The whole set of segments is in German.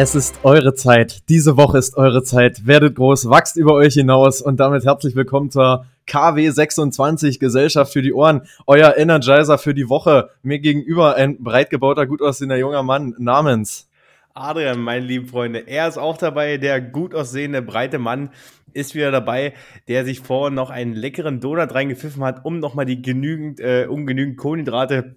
Es ist eure Zeit. Diese Woche ist eure Zeit. Werdet groß, wachst über euch hinaus und damit herzlich willkommen zur KW26 Gesellschaft für die Ohren. Euer Energizer für die Woche. Mir gegenüber ein breit gebauter, gut aussehender junger Mann namens Adrian, meine lieben Freunde. Er ist auch dabei. Der gut aussehende, breite Mann ist wieder dabei, der sich vorhin noch einen leckeren Donut reingepfiffen hat, um nochmal die genügend, äh, um Kohlenhydrate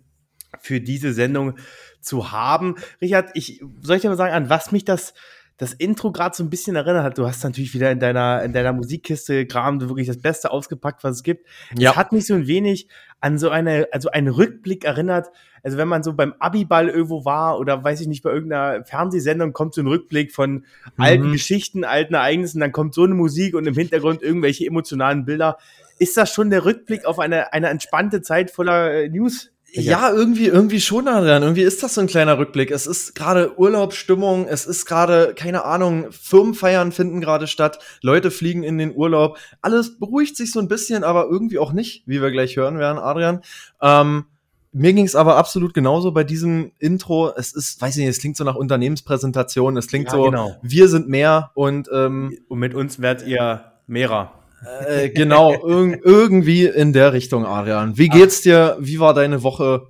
für diese Sendung zu haben. Richard, ich soll ich dir mal sagen, an was mich das das Intro gerade so ein bisschen erinnert hat. Du hast natürlich wieder in deiner in deiner Musikkiste Kram wirklich das Beste ausgepackt, was es gibt. Ja. Es hat mich so ein wenig an so eine also einen Rückblick erinnert. Also wenn man so beim Abiball irgendwo war oder weiß ich nicht bei irgendeiner Fernsehsendung kommt so ein Rückblick von mhm. alten Geschichten, alten Ereignissen, dann kommt so eine Musik und im Hintergrund irgendwelche emotionalen Bilder. Ist das schon der Rückblick auf eine eine entspannte Zeit voller äh, News? Ja, irgendwie, irgendwie schon, Adrian. Irgendwie ist das so ein kleiner Rückblick. Es ist gerade Urlaubsstimmung, es ist gerade, keine Ahnung, Firmenfeiern finden gerade statt, Leute fliegen in den Urlaub. Alles beruhigt sich so ein bisschen, aber irgendwie auch nicht, wie wir gleich hören werden, Adrian. Ähm, mir ging es aber absolut genauso bei diesem Intro. Es ist, weiß ich nicht, es klingt so nach Unternehmenspräsentation, es klingt ja, so, genau. wir sind mehr und, ähm, und mit uns werdet ihr mehrer. Äh, genau, irg irgendwie in der Richtung, Arian. Wie geht's dir? Wie war deine Woche?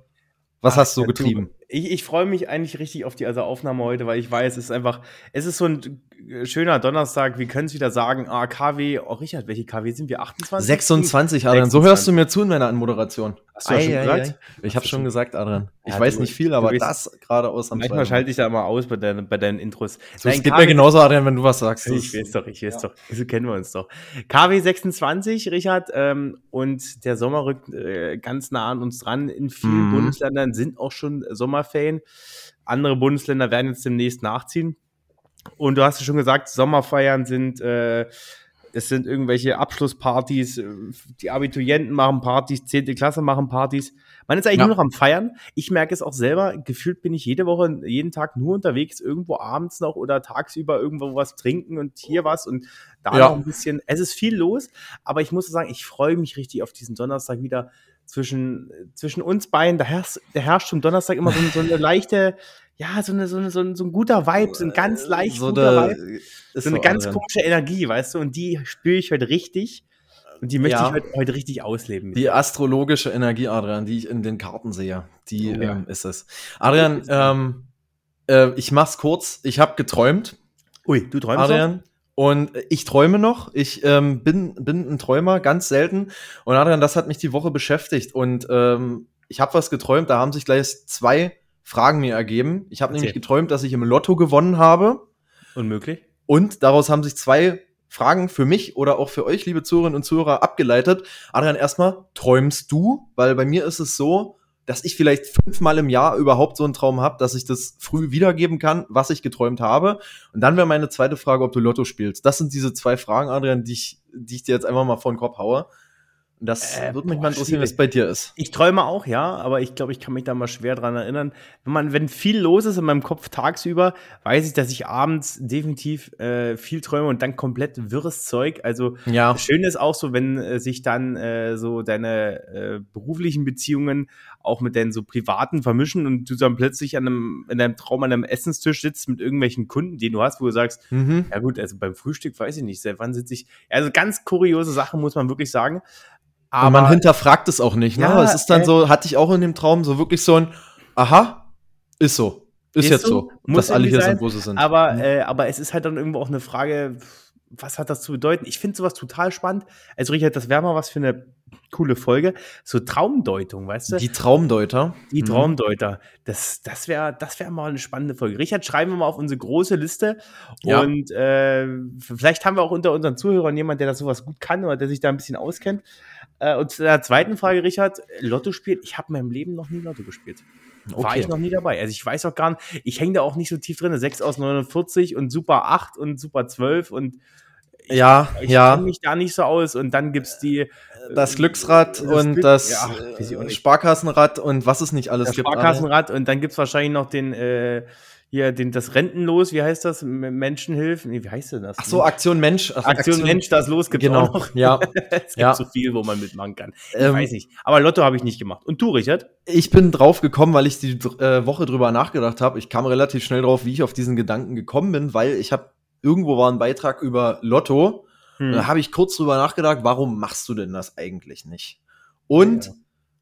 Was Ach, hast du getrieben? ich, ich freue mich eigentlich richtig auf die also Aufnahme heute, weil ich weiß, es ist einfach, es ist so ein schöner Donnerstag. Wir können es wieder sagen. Ah, KW, oh Richard, welche KW sind wir? 28? 26, Adrian. So hörst du mir zu in meiner Anmoderation. Hast du ja schon gesagt? Ich habe schon gesagt, Adrian. Ich ja, weiß nicht viel, aber das gerade aus am Manchmal schalte ich da immer aus bei, deinen, bei deinen Intros. So, es geht KW, mir genauso, Adrian, wenn du was sagst. Ich weiß doch, ich weiß ja. doch. So kennen wir uns doch. KW 26, Richard, ähm, und der Sommer rückt äh, ganz nah an uns dran. In vielen mhm. Bundesländern sind auch schon Sommer Sommerferien. Andere Bundesländer werden jetzt demnächst nachziehen. Und du hast ja schon gesagt, Sommerfeiern sind, äh, es sind irgendwelche Abschlusspartys, die Abiturienten machen Partys, 10. Klasse machen Partys. Man ist eigentlich ja. nur noch am Feiern. Ich merke es auch selber, gefühlt bin ich jede Woche, jeden Tag nur unterwegs, irgendwo abends noch oder tagsüber irgendwo was trinken und hier was und da ja. noch ein bisschen. Es ist viel los, aber ich muss sagen, ich freue mich richtig auf diesen Donnerstag wieder zwischen, zwischen uns beiden, da herrscht, da herrscht schon Donnerstag immer so, so eine leichte, ja, so, eine, so, eine, so, ein, so ein guter Vibe, so ein ganz leicht so guter eine, Vibe. So eine ganz drin. komische Energie, weißt du, und die spüre ich heute richtig. Und die möchte ja. ich heute, heute, richtig ausleben. Die astrologische Energie, Adrian, die ich in den Karten sehe, die oh, ja. ähm, ist es. Adrian, ähm, äh, ich mach's kurz. Ich habe geträumt. Ui, du träumst Adrian, auch? Und ich träume noch. Ich ähm, bin, bin ein Träumer, ganz selten. Und Adrian, das hat mich die Woche beschäftigt. Und ähm, ich habe was geträumt, da haben sich gleich zwei Fragen mir ergeben. Ich habe nämlich geträumt, dass ich im Lotto gewonnen habe. Unmöglich. Und daraus haben sich zwei Fragen für mich oder auch für euch, liebe Zuhörerinnen und Zuhörer, abgeleitet. Adrian, erstmal, träumst du? Weil bei mir ist es so, dass ich vielleicht fünfmal im Jahr überhaupt so einen Traum habe, dass ich das früh wiedergeben kann, was ich geträumt habe. Und dann wäre meine zweite Frage, ob du Lotto spielst. Das sind diese zwei Fragen, Adrian, die ich, die ich dir jetzt einfach mal vor den Kopf haue. Das äh, würde mich boah, mal interessieren, es bei dir ist. Ich träume auch, ja, aber ich glaube, ich kann mich da mal schwer dran erinnern. Wenn man, wenn viel los ist in meinem Kopf tagsüber, weiß ich, dass ich abends definitiv äh, viel träume und dann komplett wirres Zeug. Also ja. schön ist auch so, wenn äh, sich dann äh, so deine äh, beruflichen Beziehungen auch mit deinen so privaten vermischen und du dann plötzlich an einem, in deinem Traum an einem Essenstisch sitzt mit irgendwelchen Kunden, den du hast, wo du sagst, mhm. ja gut, also beim Frühstück weiß ich nicht, seit wann sitze ich. Also ganz kuriose Sachen, muss man wirklich sagen. Aber und man hinterfragt es auch nicht. Ne? Ja, es ist dann äh, so, hatte ich auch in dem Traum so wirklich so ein, aha, ist so. Ist, ist jetzt so, so dass alle hier sein, sind, wo sie sind. Aber, mhm. äh, aber es ist halt dann irgendwo auch eine Frage, was hat das zu bedeuten? Ich finde sowas total spannend. Also, Richard, das wäre mal was für eine coole Folge. So Traumdeutung, weißt du? Die Traumdeuter. Die mhm. Traumdeuter. Das, das wäre das wär mal eine spannende Folge. Richard, schreiben wir mal auf unsere große Liste. Ja. Und äh, vielleicht haben wir auch unter unseren Zuhörern jemanden, der das sowas gut kann oder der sich da ein bisschen auskennt. Äh, und zu der zweiten Frage, Richard, Lotto spielt. Ich habe in meinem Leben noch nie Lotto gespielt. Okay. War ich noch nie dabei. Also ich weiß auch gar nicht, ich hänge da auch nicht so tief drin. 6 aus 49 und Super 8 und Super 12 und ich, ja, ich ja. kenne mich da nicht so aus. Und dann gibt es die. Das Glücksrad das und Glück, das ja, Sparkassenrad und was es nicht alles das gibt. Sparkassenrad und dann gibt es wahrscheinlich noch den, äh, hier den, das Rentenlos, wie heißt das? Menschenhilfen? Nee, wie heißt denn das? Ach so, Aktion Mensch. Ach, Aktion, Mensch, das los gibt's Genau, auch noch. ja. es gibt Ja. so viel, wo man mitmachen kann. Ich Ähm, weiß nicht. Aber Lotto habe ich nicht gemacht. Und du, Richard? Ich bin drauf gekommen, weil ich die äh, Woche drüber nachgedacht habe. Ich kam relativ schnell drauf, wie ich auf diesen Gedanken gekommen bin, weil ich habe irgendwo war ein Beitrag über Lotto. Hm. Da habe ich kurz drüber nachgedacht, warum machst du denn das eigentlich nicht? Und Ja.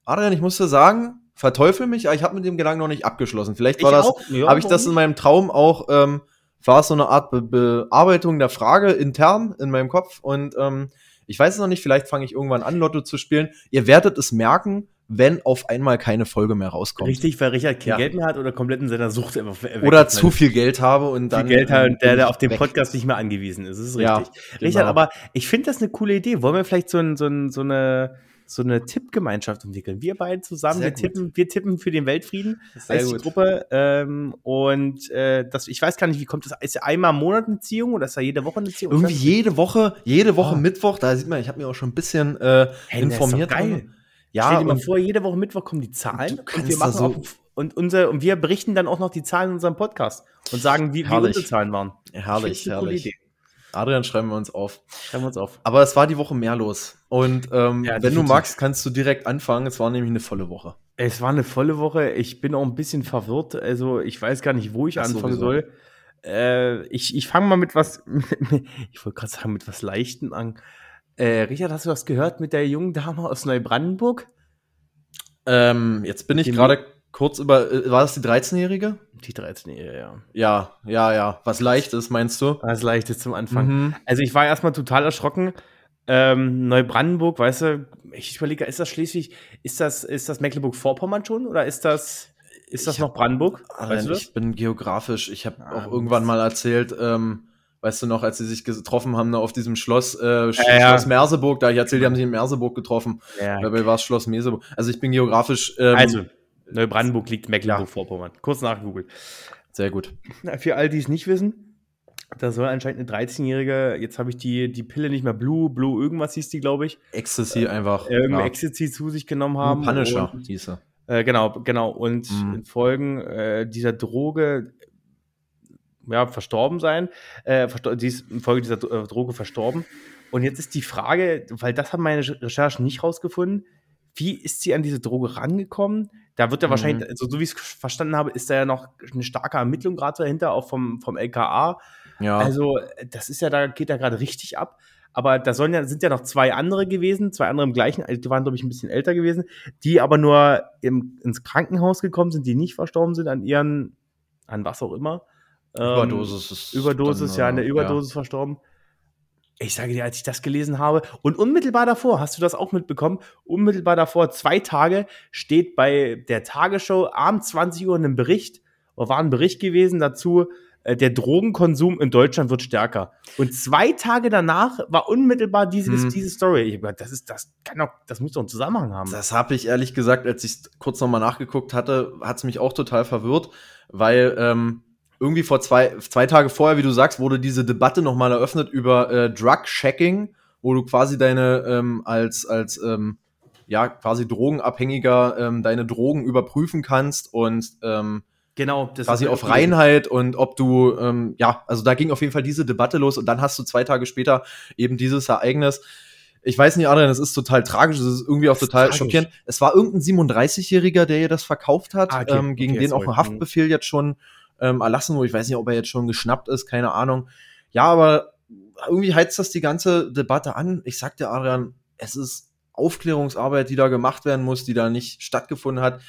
Adrian, ich muss dir sagen, verteufel mich, aber ich habe mit dem Gedanken noch nicht abgeschlossen. Vielleicht war Ich das. Ja, habe ich das in meinem Traum auch, ähm, war es so eine Art Be Bearbeitung der Frage intern in meinem Kopf und ähm, ich weiß es noch nicht, vielleicht fange ich irgendwann an, Lotto zu spielen. Ihr werdet es merken, wenn auf einmal keine Folge mehr rauskommt. Richtig, weil Richard kein Ja. Geld mehr hat oder komplett in seiner Sucht einfach weg Oder zu viel Geld habe und viel dann. Geld hat und der, der auf den. Podcast nicht mehr angewiesen ist. Das ist Ja, richtig. Richard, genau. aber ich finde das eine coole Idee. Wollen wir vielleicht so, ein, so, ein, so eine so eine Tippgemeinschaft entwickeln. Wir beide zusammen, Sehr wir gut. tippen, wir tippen für den Weltfrieden. Sehr gut. Gruppe. Ähm, und äh, das, ich weiß gar nicht, wie kommt das? Ist ja einmal im Monat eine Ziehung oder ist da jede Woche eine Ziehung? Irgendwie jede Woche, jede Woche Ah. Mittwoch, da sieht man, ich habe mir auch schon ein bisschen äh, Hey, informiert. geil. Ja, Stell dir mal vor, jede Woche Mittwoch kommen die Zahlen und wir machen so- auch und unser und wir berichten dann auch noch die Zahlen in unserem Podcast und sagen, wie, wie Herrlich. unsere Zahlen waren. herrlich, herrlich. Idee. Adrian, schreiben wir uns auf. Schreiben wir uns auf. Aber es war die Woche mehr los. Und ähm, Ja, wenn du magst, kannst du direkt anfangen. Es war nämlich eine volle Woche. Es war eine volle Woche. Ich bin auch ein bisschen verwirrt. Also ich weiß gar nicht, wo ich Das anfangen sowieso. soll. Äh, ich ich fange mal mit was, ich wollte gerade sagen, mit was Leichten an. Äh, Richard, hast du was gehört mit der jungen Dame aus Neubrandenburg? Ähm, jetzt bin ich gerade kurz über. Äh, war das die 13-Jährige? Die 13 ja, ja. Ja, ja. Was leicht ist, meinst du? Das Leichtes zum Anfang. Mhm. Also ich war erstmal total erschrocken. Ähm, Neubrandenburg, weißt du, ich überlege, ist das Schleswig, ist das, ist das Mecklenburg-Vorpommern schon oder ist das, ist das Ich noch Brandenburg? Adrian, Weißt du ich bin geografisch. Ich habe Ah, auch irgendwann mal erzählt, ähm, weißt du noch, als sie sich getroffen haben, da auf diesem Schloss, äh, Sch- Ja, ja. Schloss Merseburg, da ich erzählt, die haben sich in Merseburg getroffen. Ja, Dabei war es Schloss Merseburg. Also ich bin geografisch ähm, Also, Neubrandenburg liegt Mecklenburg-Vorpommern. Kurz nachgegoogelt. sehr gut. Für all die es nicht wissen, da soll anscheinend eine 13-Jährige, jetzt habe ich die, die Pille nicht mehr Blue, Blue irgendwas hieß die, glaube ich, Ecstasy einfach. irgendein ja. Ecstasy zu sich genommen haben. Punisher Und, hieß er. äh, genau, genau. Und Mhm. in Folgen äh, dieser Droge ja, verstorben sein. Äh, verstor die ist in Folge dieser äh, Droge verstorben. Und jetzt ist die Frage, weil das haben meine Recherchen nicht rausgefunden, wie ist sie an diese Droge rangekommen? Da wird ja Mhm. wahrscheinlich, also so wie ich es verstanden habe, ist da ja noch eine starke Ermittlung gerade dahinter, auch vom, vom LKA. Ja. Also, das ist ja, da geht ja gerade richtig ab. Aber da sollen ja, sind ja noch zwei andere gewesen, zwei andere im gleichen, die waren, glaube ich, ein bisschen älter gewesen, die aber nur im, ins Krankenhaus gekommen sind, die nicht verstorben sind an ihren, an was auch immer. Ähm, Überdosis ist. Überdosis, dann, ja, an äh, der Überdosis verstorben. Ich sage dir, als ich das gelesen habe, und unmittelbar davor, hast du das auch mitbekommen? Unmittelbar davor, zwei Tage, steht bei der Tagesschau abends 20 Uhr in einem Bericht, oder war ein Bericht gewesen dazu, äh, der Drogenkonsum in Deutschland wird stärker. Und zwei Tage danach war unmittelbar diese, Hm. diese Story. Ich hab gedacht, das ist, das kann doch, das muss doch einen Zusammenhang haben. Das habe ich ehrlich gesagt, als ich kurz nochmal nachgeguckt hatte, hat es mich auch total verwirrt, weil ähm, irgendwie vor zwei, zwei Tage vorher, wie du sagst, wurde diese Debatte nochmal eröffnet über äh, Drug-Checking, wo du quasi deine ähm, als, als ähm, ja, quasi Drogenabhängiger ähm, deine Drogen überprüfen kannst und ähm, genau, das quasi auf Reinheit und ob du, ähm, ja, also da ging auf jeden Fall diese Debatte los und dann hast du zwei Tage später eben dieses Ereignis. Ich weiß nicht, Adrian, es ist total tragisch, es ist irgendwie auch ist total tragisch. schockierend. Es war irgendein 37-Jähriger, der ihr das verkauft hat, Ah, okay. ähm, gegen Okay, den auch ein Haftbefehl jetzt schon ähm, erlassen wurde. Ich weiß nicht, ob er jetzt schon geschnappt ist, keine Ahnung. Ja, aber irgendwie heizt das die ganze Debatte an. Ich sag dir, Adrian, es ist Aufklärungsarbeit, die da gemacht werden muss, die da nicht stattgefunden hat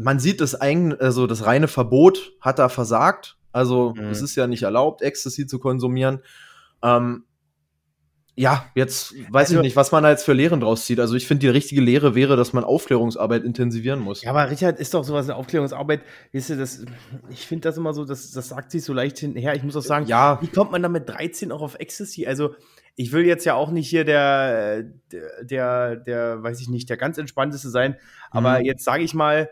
man sieht das eigen, also das reine Verbot hat da versagt. Also Mhm. es ist ja nicht erlaubt, Ecstasy zu konsumieren. Ähm, ja, jetzt weiß Also- ich nicht, was man da jetzt für Lehren draus zieht. Also ich finde, die richtige Lehre wäre, dass man Aufklärungsarbeit intensivieren muss. Ja, aber Richard ist doch sowas eine Aufklärungsarbeit. Weißt du, das, ich finde das immer so, das, das sagt sich so leicht hinterher. Ich muss auch sagen, ja, wie kommt man da mit 13 auch auf Ecstasy? Also, ich will jetzt ja auch nicht hier der, der, der, der weiß ich nicht, der ganz entspannteste sein. Aber Mhm. jetzt sage ich mal,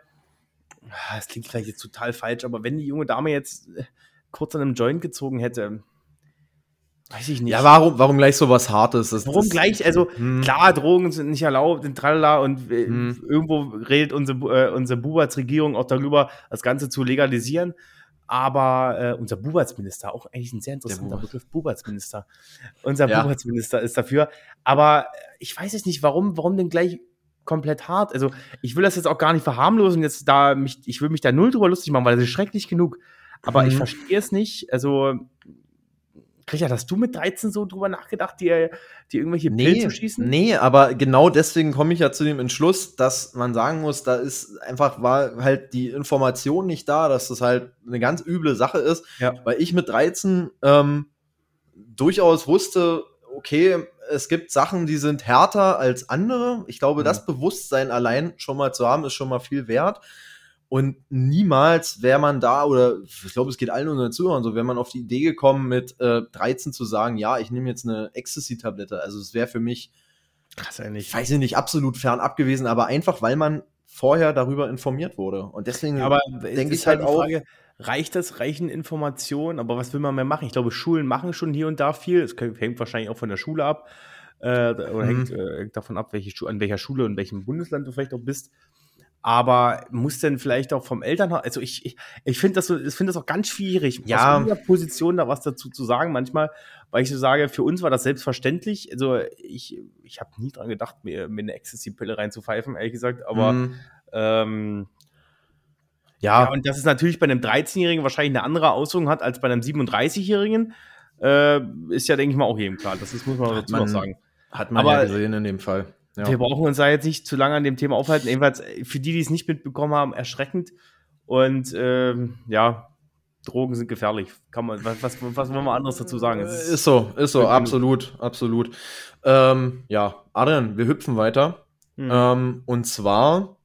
es klingt vielleicht jetzt total falsch, aber wenn die junge Dame jetzt kurz an einem Joint gezogen hätte, weiß ich nicht. ja, warum, warum gleich so was Hartes? Das, Warum das, gleich? Also, Hm. klar, Drogen sind nicht erlaubt, sind tralala und äh, Hm. irgendwo redet unsere, äh, unsere Buberts Regierung auch darüber, das Ganze zu legalisieren. Aber äh, unser Bubatsminister, auch eigentlich ein sehr interessanter Begriff, Bubatsminister. Unser ja. Bubatsminister ist dafür. Aber ich weiß jetzt nicht, warum, warum denn gleich komplett hart. Also ich will das jetzt auch gar nicht verharmlosen, jetzt da mich, ich will mich da null drüber lustig machen, weil das ist schrecklich genug. Aber mhm. ich verstehe es nicht. Also Richard, hast du mit 13 so drüber nachgedacht, dir, dir irgendwelche nee, Pilze zu schießen? Nee, aber genau deswegen komme ich ja zu dem Entschluss, dass man sagen muss, da ist einfach, war halt die Information nicht da, dass das halt eine ganz üble Sache ist, ja. weil ich mit 13 ähm, durchaus wusste, okay, es gibt Sachen, die sind härter als andere. Ich glaube, mhm. das Bewusstsein allein schon mal zu haben, ist schon mal viel wert. Und niemals wäre man da, oder ich glaube, es geht allen unseren Zuhörern so, wäre man auf die Idee gekommen, mit äh, 13 zu sagen, ja, ich nehme jetzt eine Ecstasy-Tablette. Also es wäre für mich, Krass, eigentlich. weiß ich nicht, absolut fernab gewesen, aber einfach, weil man vorher darüber informiert wurde. Und deswegen aber denke ich halt, halt auch. Frage, reicht das, reichen Informationen, aber was will man mehr machen? Ich glaube, Schulen machen schon hier und da viel. Es hängt wahrscheinlich auch von der Schule ab. Äh, oder mhm. hängt, äh, hängt, davon ab, welche, an welcher Schule und welchem Bundesland du vielleicht auch bist aber muss denn vielleicht auch vom Elternhaus, also ich, ich, ich finde das, so, ich finde das auch ganz schwierig, ja. aus meiner Position da was dazu zu sagen manchmal, weil ich so sage, für uns war das selbstverständlich, also ich, ich habe nie dran gedacht, mir, mir eine Ecstasy-Pille reinzupfeifen, ehrlich gesagt, aber mhm. ähm, ja. ja. und dass es natürlich bei einem 13-Jährigen wahrscheinlich eine andere Auswirkung hat als bei einem 37-Jährigen, äh, ist ja, denke ich mal, auch jedem klar. Das ist, muss man dazu noch sagen. Hat man aber, ja gesehen in dem Fall. Ja. Wir brauchen uns da jetzt nicht zu lange an dem Thema aufhalten. Jedenfalls für die, die es nicht mitbekommen haben, erschreckend. Und ähm, ja, Drogen sind gefährlich. Kann man, was, was, was wollen wir anderes dazu sagen? Ist, ist, so, ist so, absolut, absolut. Ähm, ja, Adrian, wir hüpfen weiter. Mhm. Ähm, und zwar,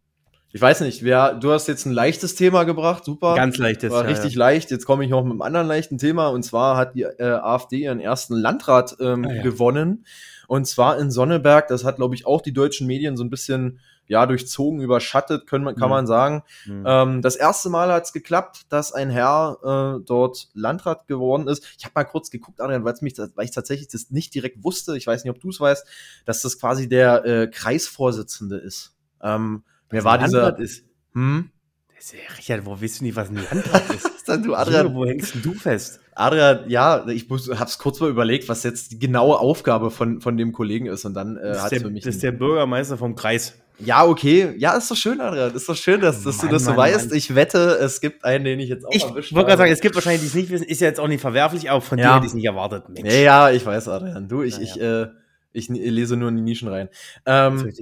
ich weiß nicht, wer, du hast jetzt ein leichtes Thema gebracht, super. Ganz leichtes. War ja, richtig ja. leicht. Jetzt komme ich noch mit einem anderen leichten Thema. Und zwar hat die äh, AfD ihren ersten Landrat ähm, ah, ja. gewonnen. Und zwar in Sonneberg, das hat, glaube ich, auch die deutschen Medien so ein bisschen ja, durchzogen, überschattet, können, kann mhm. man sagen. Mhm. Ähm, das erste Mal hat es geklappt, dass ein Herr äh, dort Landrat geworden ist. Ich habe mal kurz geguckt, Adrian, weil mich, weil ich tatsächlich das nicht direkt wusste, ich weiß nicht, ob du es weißt, dass das quasi der äh, Kreisvorsitzende ist. Ähm, wer war dieser? Ist. Hm? Richard, wo wissen die, was ein Landrat ist? du, Adrian, wo hängst du fest? Adrian, ja, ich hab's kurz mal überlegt, was jetzt die genaue Aufgabe von, von dem Kollegen ist und dann äh, hat für mich. Das ist der Bürgermeister vom Kreis. Ja, okay. Ja, ist doch schön, Adrian. Ist doch schön, dass, dass Mann, du das so Mann, weißt. Mann. Ich wette, es gibt einen, den ich jetzt auch ich erwischt Ich wollte gerade sagen, es gibt wahrscheinlich, die es nicht wissen, ist ja jetzt auch nicht verwerflich, aber von ja. dir hätte ich es nicht erwartet. Mensch. Ja, ja, ich weiß, Adrian. Du, ich, ja, ich, Äh, ich lese nur in die Nischen rein. Ähm, das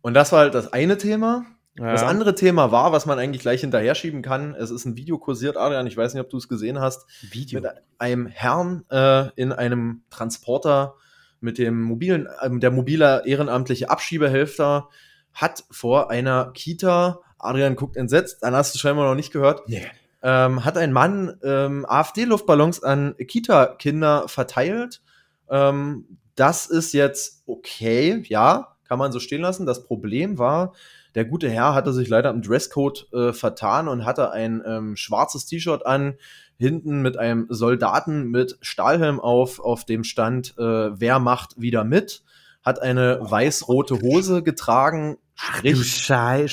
und das war halt das eine Thema. Ja. Das andere Thema war, was man eigentlich gleich hinterher schieben kann. Es ist ein Video kursiert, Adrian. Ich weiß nicht, ob du es gesehen hast. Video. Mit einem Herrn äh, in einem Transporter mit dem mobilen, äh, der mobile ehrenamtliche Abschiebehelfer hat vor einer Kita, Adrian guckt entsetzt, dann hast du scheinbar noch nicht gehört. Nee. Ähm, hat ein Mann ähm, AfD-Luftballons an Kita-Kinder verteilt. Ähm, das ist jetzt okay, ja, kann man so stehen lassen. Das Problem war, der gute Herr hatte sich leider im Dresscode äh, vertan und hatte ein ähm, schwarzes T-Shirt an, hinten mit einem Soldaten mit Stahlhelm auf, auf dem stand, äh, wer macht wieder mit, hat eine oh, weiß-rote Hose getragen, sprich,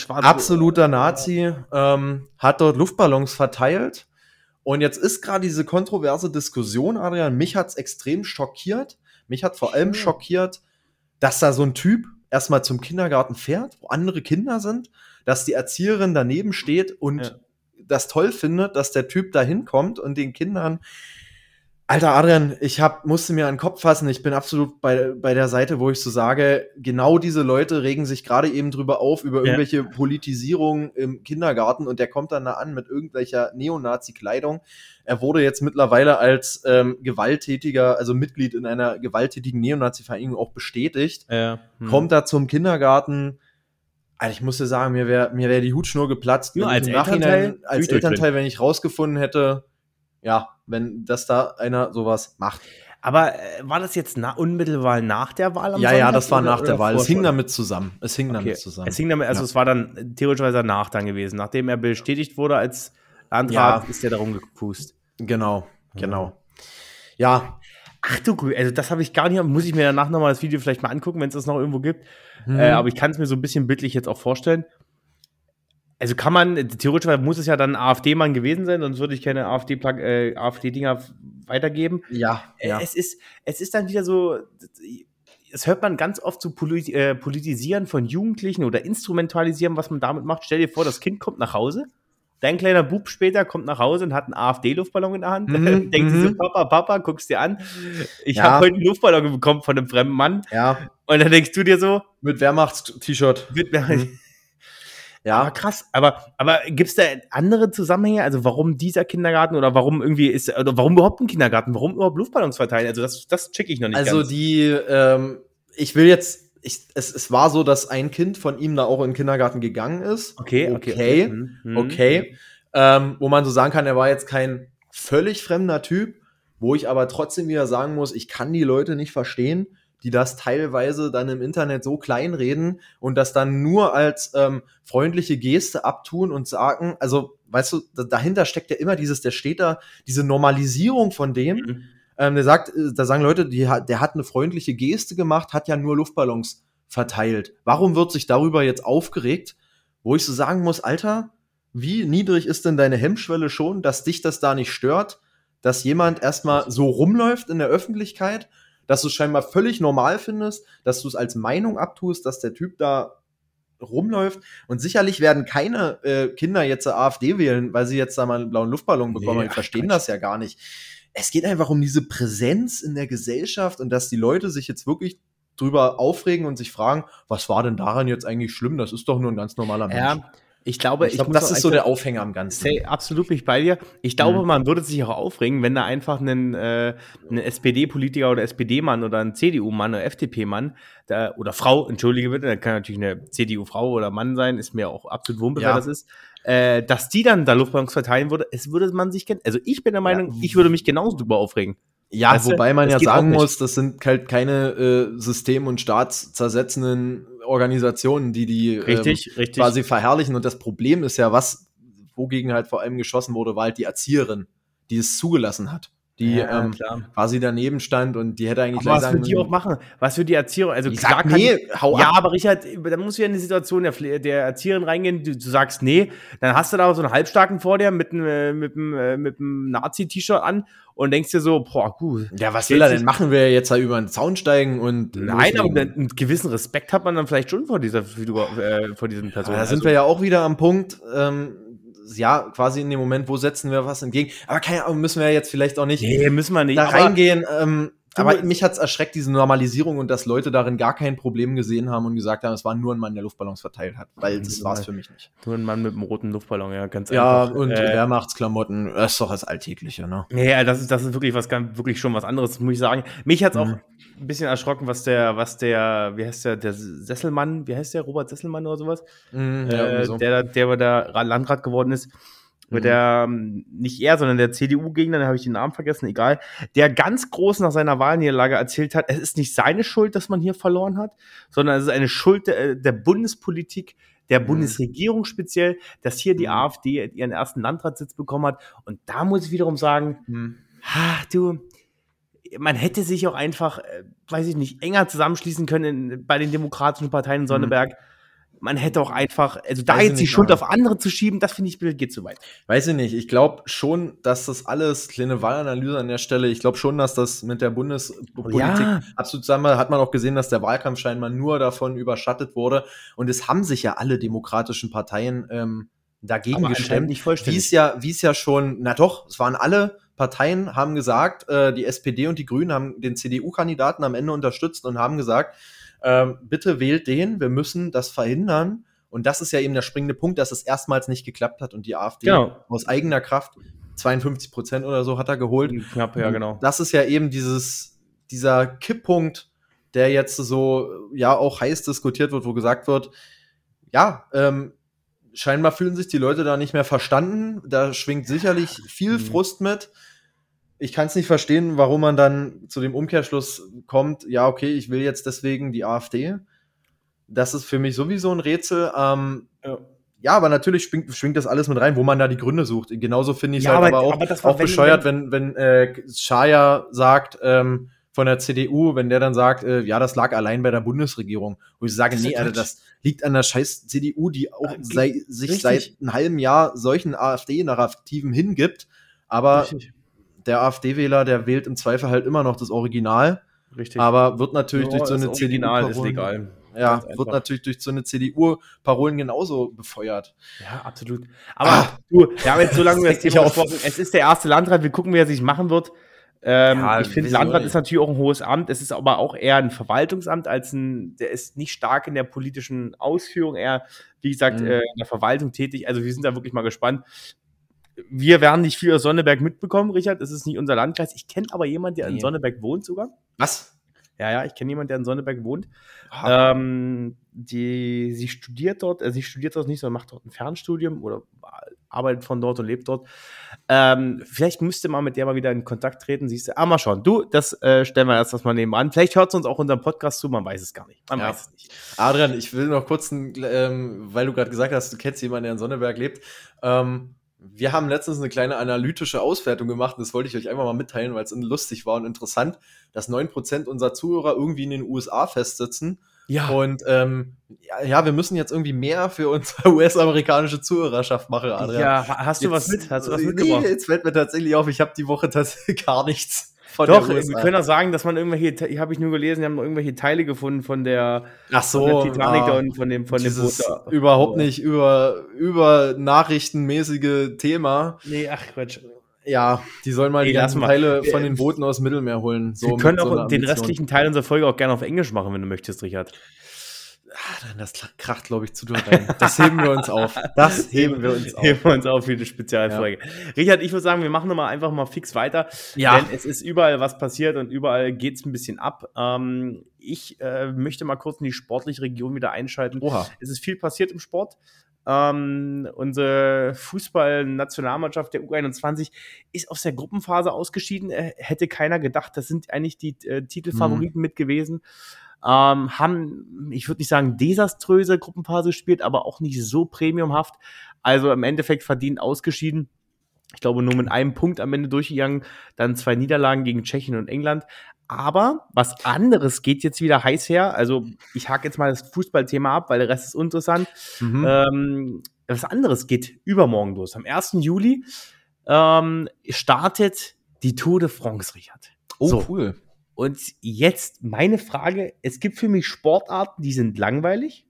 absoluter Nazi, ähm, hat dort Luftballons verteilt. Und jetzt ist gerade diese kontroverse Diskussion, Adrian, mich hat's extrem schockiert. Mich hat vor allem schockiert, dass da so ein Typ erstmal zum Kindergarten fährt, wo andere Kinder sind, dass die Erzieherin daneben steht und ja. das toll findet, dass der Typ da hinkommt und den Kindern Alter Adrian, ich hab, musste mir an den Kopf fassen. Ich bin absolut bei, bei der Seite, wo ich so sage, genau diese Leute regen sich gerade eben drüber auf, über ja. irgendwelche Politisierung im Kindergarten und der kommt dann da an mit irgendwelcher Neonazi-Kleidung. Er wurde jetzt mittlerweile als ähm, gewalttätiger, also Mitglied in einer gewalttätigen Neonazi-Vereinigung auch bestätigt. Ja. Hm. Kommt da zum Kindergarten. Also ich musste sagen, mir wäre mir wär die Hutschnur geplatzt. Ja, als Elternteil, als Elternteil, wenn ich rausgefunden hätte, ja, wenn das da einer sowas macht. Aber äh, war das jetzt na, unmittelbar nach der Wahl? Am ja, Sonntag, ja, das war nach der Wahl. Es hing damit zusammen. Es hing okay. damit zusammen. Es hing damit, also ja. es war dann theoretisch danach dann gewesen. Nachdem er bestätigt wurde als Landrat, ja. ist er darum gepust. Genau, genau. Ja. Ach du, also das habe ich gar nicht, muss ich mir danach nochmal das Video vielleicht mal angucken, wenn es das noch irgendwo gibt. Hm. Äh, aber ich kann es mir so ein bisschen bildlich jetzt auch vorstellen. Also kann man, theoretisch muss es ja dann AfD-Mann gewesen sein, sonst würde ich keine AfD-Dinger äh, AfD weitergeben. Ja, Äh, ja. Es, ist, es ist dann wieder so, es hört man ganz oft so polit äh, politisieren von Jugendlichen oder instrumentalisieren, was man damit macht. Stell dir vor, das Kind kommt nach Hause, dein kleiner Bub später kommt nach Hause und hat einen AfD-Luftballon in der Hand, Mhm, denkt sich so, mhm. Papa, Papa, guckst dir an, ich Ja. habe heute einen Luftballon bekommen von einem fremden Mann Ja, und dann denkst du dir so, mit Wehrmachts-T-Shirt. wird mir Mhm. Aber Ja, krass, aber, aber gibt es da andere Zusammenhänge? Also warum dieser Kindergarten oder warum irgendwie ist, oder warum überhaupt ein Kindergarten? Warum überhaupt Luftballons verteilen? Also das, das check ich noch nicht also ganz. die, ähm, ich will jetzt, ich, es, es war so, dass ein Kind von ihm da auch in den Kindergarten gegangen ist. okay, okay. Okay, Mhm, mhm. okay. Ähm, wo man so sagen kann, er war jetzt kein völlig fremder Typ, wo ich aber trotzdem wieder sagen muss, ich kann die Leute nicht verstehen, die das teilweise dann im Internet so kleinreden und das dann nur als ähm, freundliche Geste abtun und sagen, also weißt du, da, dahinter steckt ja immer dieses, der steht da, diese Normalisierung von dem, Mhm. ähm, der sagt, äh, da sagen Leute, die, der hat eine freundliche Geste gemacht, hat ja nur Luftballons verteilt. Warum wird sich darüber jetzt aufgeregt? Wo ich so sagen muss, Alter, wie niedrig ist denn deine Hemmschwelle schon, dass dich das da nicht stört, dass jemand erstmal so rumläuft in der Öffentlichkeit, dass du es scheinbar völlig normal findest, dass du es als Meinung abtust, dass der Typ da rumläuft. Und sicherlich werden keine äh, Kinder jetzt AfD wählen, weil sie jetzt da mal einen blauen Luftballon bekommen. Nee, die verstehen Quatsch. das ja gar nicht. Es geht einfach um diese Präsenz in der Gesellschaft und dass die Leute sich jetzt wirklich drüber aufregen und sich fragen, was war denn daran jetzt eigentlich schlimm? Das ist doch nur ein ganz normaler Mensch. Ja, ich glaube, ich glaube, muss das ist so der Aufhänger am Ganzen. Say, absolut bin ich bei dir. Ich glaube, Mhm. man würde sich auch aufregen, wenn da einfach einen, äh, einen SPD-Politiker oder SPD-Mann oder ein CDU-Mann oder FDP-Mann oder Frau, entschuldige bitte, da kann natürlich eine CDU-Frau oder Mann sein, ist mir auch absolut wumpe, Ja. wer das ist, äh, dass die dann da Luftballons verteilen würde, es würde man sich, also ich bin der Meinung, Ja. ich würde mich genauso drüber aufregen. Ja, Weißt du, wobei man ja sagen muss, das sind halt keine äh, system- und staatszersetzenden Organisationen, die die ähm, Richtig, richtig. quasi verherrlichen. Und das Problem ist ja, was, wogegen halt vor allem geschossen wurde, war halt die Erzieherin, die es zugelassen hat. Die Ja, ähm, quasi daneben stand und die hätte eigentlich Aber was gleich für die auch machen? Was für die Erzieherin? Also Ich klar sag, nee, die- hau Ja, ab. aber Richard, da muss ja in die Situation der, der Erzieherin reingehen, du, du sagst nee, dann hast du da so einen Halbstarken vor dir mit einem äh, mit einem, äh, mit einem Nazi-T-Shirt an und denkst dir so, boah, gut. Ja, was will er denn machen? Will er jetzt da über den Zaun steigen und Nein, aber loslegen? einen gewissen Respekt hat man dann vielleicht schon vor dieser Figur, äh, vor diesen Personen. Da sind wir ja auch wieder am Punkt, ähm, ja, quasi in dem Moment, wo setzen wir was entgegen. Aber keine Ahnung, müssen wir jetzt vielleicht auch nicht nee, müssen wir nicht. da reingehen. Ähm, aber mich hat's erschreckt, diese Normalisierung und dass Leute darin gar kein Problem gesehen haben und gesagt haben, es war nur ein Mann, der Luftballons verteilt hat. Weil das war's für mich nicht. Nur ein Mann mit einem roten Luftballon, ja, ganz Ja, einfach. und Äh, Wehrmachtsklamotten, das ist doch das Alltägliche, ne? Ja, das ist, das ist wirklich was wirklich schon was anderes, muss ich sagen. Mich hat's auch Mhm. ein bisschen erschrocken, was der, was der, wie heißt der, der Sesselmann, wie heißt der, Robert Sesselmann oder sowas? Mhm, äh, irgendwie so. der, der der Ra- Landrat geworden ist. Mit Mhm. der, ähm, nicht er, sondern der CDU-Gegner, da habe ich den Namen vergessen, egal, der ganz groß nach seiner Wahlniederlage erzählt hat, es ist nicht seine Schuld, dass man hier verloren hat, sondern es ist eine Schuld der, der Bundespolitik, der Mhm. Bundesregierung speziell, dass hier die Mhm. AfD ihren ersten Landratssitz bekommen hat. Und da muss ich wiederum sagen, Mhm. ha, du, man hätte sich auch einfach, äh, weiß ich nicht, enger zusammenschließen können in, bei den demokratischen Parteien in Sonneberg. Man hätte auch einfach, also da Weiß jetzt die Schuld auf andere zu schieben, das finde ich, geht zu weit. Weiß ich nicht. Ich glaube schon, dass das alles, kleine Wahlanalyse an der Stelle, ich glaube schon, dass das mit der Bundespolitik Ja. absolut zusammen hat man auch gesehen, dass der Wahlkampf scheinbar nur davon überschattet wurde. Und es haben sich ja alle demokratischen Parteien ähm, dagegen Aber gestemmt. nicht Wie es ja, wie es ja schon, na doch, es waren alle Parteien, haben gesagt, äh, die SPD und die Grünen haben den CDU-Kandidaten am Ende unterstützt und haben gesagt, ähm, bitte wählt den, wir müssen das verhindern. Und das ist ja eben der springende Punkt, dass es erstmals nicht geklappt hat und die AfD Genau. aus eigener Kraft 52 Prozent oder so hat er geholt. Knapp, ja, Und genau. Das ist ja eben dieses, dieser Kipppunkt, der jetzt so, ja, auch heiß diskutiert wird, wo gesagt wird, ja, ähm, scheinbar fühlen sich die Leute da nicht mehr verstanden. Da schwingt sicherlich viel Mhm. Frust mit. Ich kann es nicht verstehen, warum man dann zu dem Umkehrschluss kommt, ja, okay, ich will jetzt deswegen die AfD. Das ist für mich sowieso ein Rätsel. Ähm, Ja. ja, aber natürlich schwingt, schwingt das alles mit rein, wo man da die Gründe sucht. Genauso finde ich es Ja, halt aber- aber auch, aber auch wenn- bescheuert, wenn, wenn äh, Shaya sagt, ähm, von der CDU, wenn der dann sagt, äh, ja, das lag allein bei der Bundesregierung. Wo ich sage, nee, Alter, das liegt an der scheiß CDU, die auch sei, sich Richtig. seit einem halben Jahr solchen AfD-Narrativen hingibt. Aber Richtig. Der AfD-Wähler, der wählt im Zweifel halt immer noch das Original. Richtig. Aber wird natürlich ja, durch so eine CDU. ist legal. Ja, wird natürlich durch so eine CDU-Parolen genauso befeuert. Ja, absolut. Aber ah, du, wir haben jetzt so lange über das Thema gesprochen. Es ist der erste Landrat. Wir gucken, wie er sich machen wird. Ähm, ja, ich finde, Landrat ist natürlich auch ein hohes Amt. Es ist aber auch eher ein Verwaltungsamt als ein, der ist nicht stark in der politischen Ausführung, eher, wie gesagt, mhm. äh, in der Verwaltung tätig. Also wir sind da wirklich mal gespannt. Wir werden nicht viel aus Sonneberg mitbekommen, Richard. Es ist nicht unser Landkreis. Ich kenne aber jemanden, der nee. in Sonneberg wohnt sogar. Was? Ja, ja, ich kenne jemanden, der in Sonneberg wohnt. Ähm, die, sie studiert dort, äh, sie studiert dort nicht, sondern macht dort ein Fernstudium oder arbeitet von dort und lebt dort. Ähm, vielleicht müsste man mit der mal wieder in Kontakt treten. Siehst du, ah, mal schauen. Du, das äh, stellen wir erst mal nebenan. Vielleicht hört sie uns auch unseren Podcast zu, man weiß es gar nicht. Man ja. weiß es nicht. Adrian, ich will noch kurz, ein, ähm, weil du gerade gesagt hast, du kennst jemanden, der in Sonneberg lebt. Ähm, wir haben letztens eine kleine analytische Auswertung gemacht und das wollte ich euch einfach mal mitteilen, weil es lustig war und interessant, dass 9% unserer Zuhörer irgendwie in den USA festsitzen. Ja. Und ähm, ja, ja, wir müssen jetzt irgendwie mehr für unsere US-amerikanische Zuhörerschaft machen, Adrian. Ja, hast du jetzt, was mit? Hast du was mitgebracht? Nee, jetzt fällt mir tatsächlich auf, ich habe die Woche tatsächlich gar nichts von Doch, wir können auch sagen, dass man irgendwelche, habe ich nur gelesen, die haben irgendwelche Teile gefunden von der, Ach so, von der Titanic ah, und von dem, von dem Boot da. Überhaupt nicht über, über nachrichtenmäßige Thema. Nee, ach Quatsch. Ja, die sollen mal nee, die ganzen Teile von den Booten aus dem Mittelmeer holen. So wir können auch so den restlichen Teil unserer Folge auch gerne auf Englisch machen, wenn du möchtest, Richard. Ah, das kracht, glaube ich, zu doll rein. Das heben wir uns auf. Das heben wir uns auf. Heben wir uns auf für die Spezialfolge. Ja. Richard, ich würde sagen, wir machen nochmal einfach mal fix weiter. Ja. Denn es ist überall was passiert und überall geht es ein bisschen ab. Ähm, ich äh, möchte mal kurz in die sportliche Region wieder einschalten. Oha. Es ist viel passiert im Sport. Ähm, unsere Fußball-Nationalmannschaft der U21 ist aus der Gruppenphase ausgeschieden. Äh, hätte keiner gedacht. Das sind eigentlich die äh, Titelfavoriten mhm. mit gewesen ähm, haben, ich würde nicht sagen desaströse Gruppenphase gespielt, aber auch nicht so premiumhaft. Also im Endeffekt verdient ausgeschieden. Ich glaube, nur mit einem Punkt am Ende durchgegangen, dann zwei Niederlagen gegen Tschechien und England. Aber was anderes geht jetzt wieder heiß her. Also ich hake jetzt mal das Fußballthema ab, weil der Rest ist interessant. Mhm. Ähm, was anderes geht übermorgen los. Am 1. Juli ähm, startet die Tour de France, Richard. Oh, so. cool. Und jetzt meine Frage: Es gibt für mich Sportarten, die sind langweilig.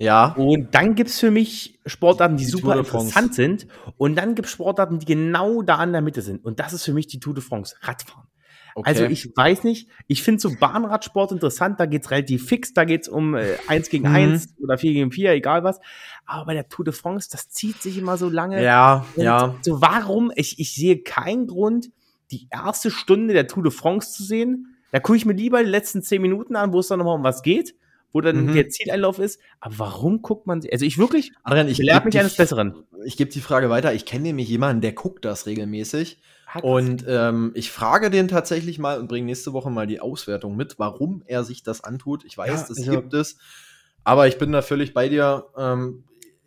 Ja. Und dann gibt es für mich Sportarten, die, die super interessant sind. Und dann gibt es Sportarten, die genau da in der Mitte sind. Und das ist für mich die Tour de France, Radfahren. Okay. Also ich weiß nicht, ich finde so Bahnradsport interessant, da geht es relativ fix, da geht es um äh, 1 gegen mhm. 1 oder 4 gegen 4, egal was. Aber bei der Tour de France, das zieht sich immer so lange. Ja, Und ja. So warum? Ich, ich sehe keinen Grund, die erste Stunde der Tour de France zu sehen. Da gucke ich mir lieber die letzten zehn Minuten an, wo es dann nochmal um was geht, wo dann mhm. der Zieleinlauf ist. Aber warum guckt man, also ich wirklich, Adrian, ich lerne mich eines Besseren. Ich gebe die Frage weiter. Ich kenne nämlich jemanden, der guckt das regelmäßig. Hat und ähm, ich frage den tatsächlich mal und bringe nächste Woche mal die Auswertung mit, warum er sich das antut. Ich weiß, ja, das also, gibt es. Aber ich bin da völlig bei dir. Ähm,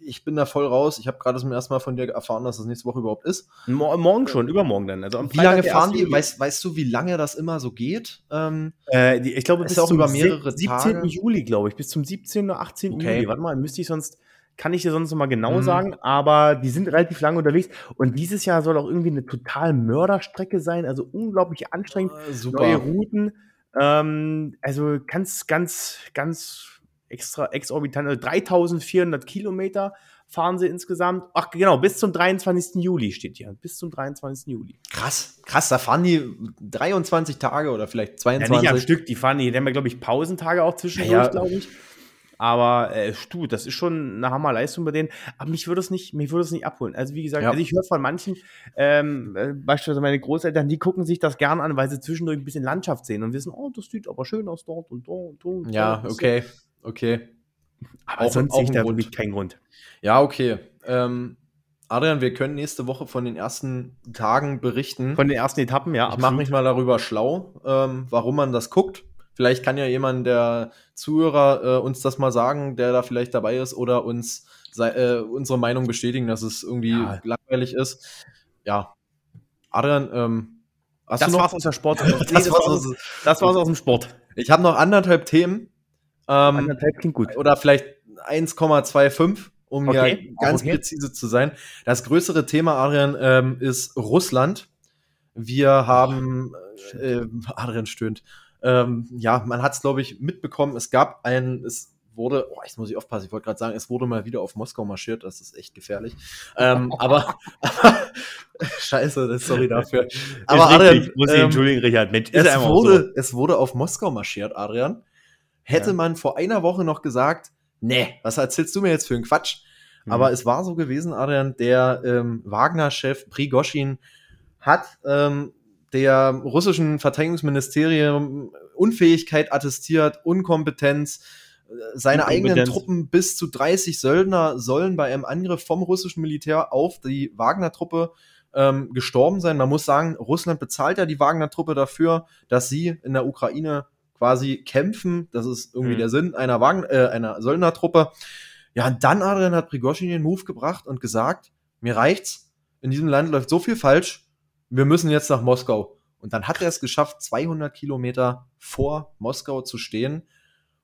ich bin da voll raus. Ich habe gerade zum ersten Mal von dir erfahren, dass das nächste Woche überhaupt ist. Morgen schon, übermorgen dann. Also wie lange fahren die? Weißt, weißt, du, wie lange das immer so geht? Ähm, äh, ich glaube, bis auch über mehrere 17. Tage. Juli, glaube ich, bis zum 17. oder 18. Okay. Juli. Warte mal, müsste ich sonst kann ich dir sonst noch mal genau mhm. sagen, aber die sind relativ lange unterwegs und dieses Jahr soll auch irgendwie eine total Mörderstrecke sein, also unglaublich anstrengend, uh, super. neue Routen, ähm, also ganz, ganz, ganz extra exorbitant, also 3400 Kilometer fahren sie insgesamt. Ach genau, bis zum 23. Juli steht hier. Bis zum 23. Juli. Krass, krass, da fahren die 23 Tage oder vielleicht 22. Ja, nicht am Stück, die fahren, die haben ja, glaube ich, Pausentage auch zwischendurch, ja, glaube ich. Aber äh, du, das ist schon eine Hammerleistung bei denen. Aber mich würde es nicht, mich würde es nicht abholen. Also wie gesagt, ja. also ich höre von manchen, ähm, äh, beispielsweise meine Großeltern, die gucken sich das gern an, weil sie zwischendurch ein bisschen Landschaft sehen und wissen, oh, das sieht aber schön aus dort und dort und dort. Ja, okay. Okay. Aber auch, sonst sehe ich da wirklich keinen Grund. Ja, okay. Ähm, Adrian, wir können nächste Woche von den ersten Tagen berichten. Von den ersten Etappen, ja. Ich mache mich mal darüber schlau, ähm, warum man das guckt. Vielleicht kann ja jemand der Zuhörer äh, uns das mal sagen, der da vielleicht dabei ist, oder uns äh, unsere Meinung bestätigen, dass es irgendwie ja. langweilig ist. Ja. Adrian, ähm, Hast das war's aus der Sport. nee, das, das, war's aus, das war's aus dem Sport. Ich habe noch anderthalb Themen. Ähm, klingt gut. Oder vielleicht 1,25, um okay. ja ganz okay. präzise zu sein. Das größere Thema, Adrian, ähm, ist Russland. Wir haben, oh, äh, Adrian stöhnt. Ähm, ja, man hat es, glaube ich, mitbekommen. Es gab ein, es wurde, oh, jetzt muss ich aufpassen, ich wollte gerade sagen, es wurde mal wieder auf Moskau marschiert, das ist echt gefährlich. ähm, aber, scheiße, sorry dafür. Aber Adrian, muss ich ähm, entschuldigen, Richard, Mensch, es wurde, so. es wurde auf Moskau marschiert, Adrian. Hätte ja. man vor einer Woche noch gesagt, nee, was erzählst du mir jetzt für einen Quatsch? Mhm. Aber es war so gewesen, Adrian, der ähm, Wagner-Chef Prigoschin hat ähm, der russischen Verteidigungsministerium Unfähigkeit attestiert, Unkompetenz, seine eigenen Truppen bis zu 30 Söldner sollen bei einem Angriff vom russischen Militär auf die Wagner-Truppe ähm, gestorben sein. Man muss sagen, Russland bezahlt ja die Wagner-Truppe dafür, dass sie in der Ukraine quasi kämpfen. Das ist irgendwie mhm. der Sinn einer, Wagner, äh, einer Söldnertruppe. Ja, und dann, Adrian, hat Prigozhin den Move gebracht und gesagt, mir reicht's, in diesem Land läuft so viel falsch, wir müssen jetzt nach Moskau. Und dann hat er es geschafft, 200 Kilometer vor Moskau zu stehen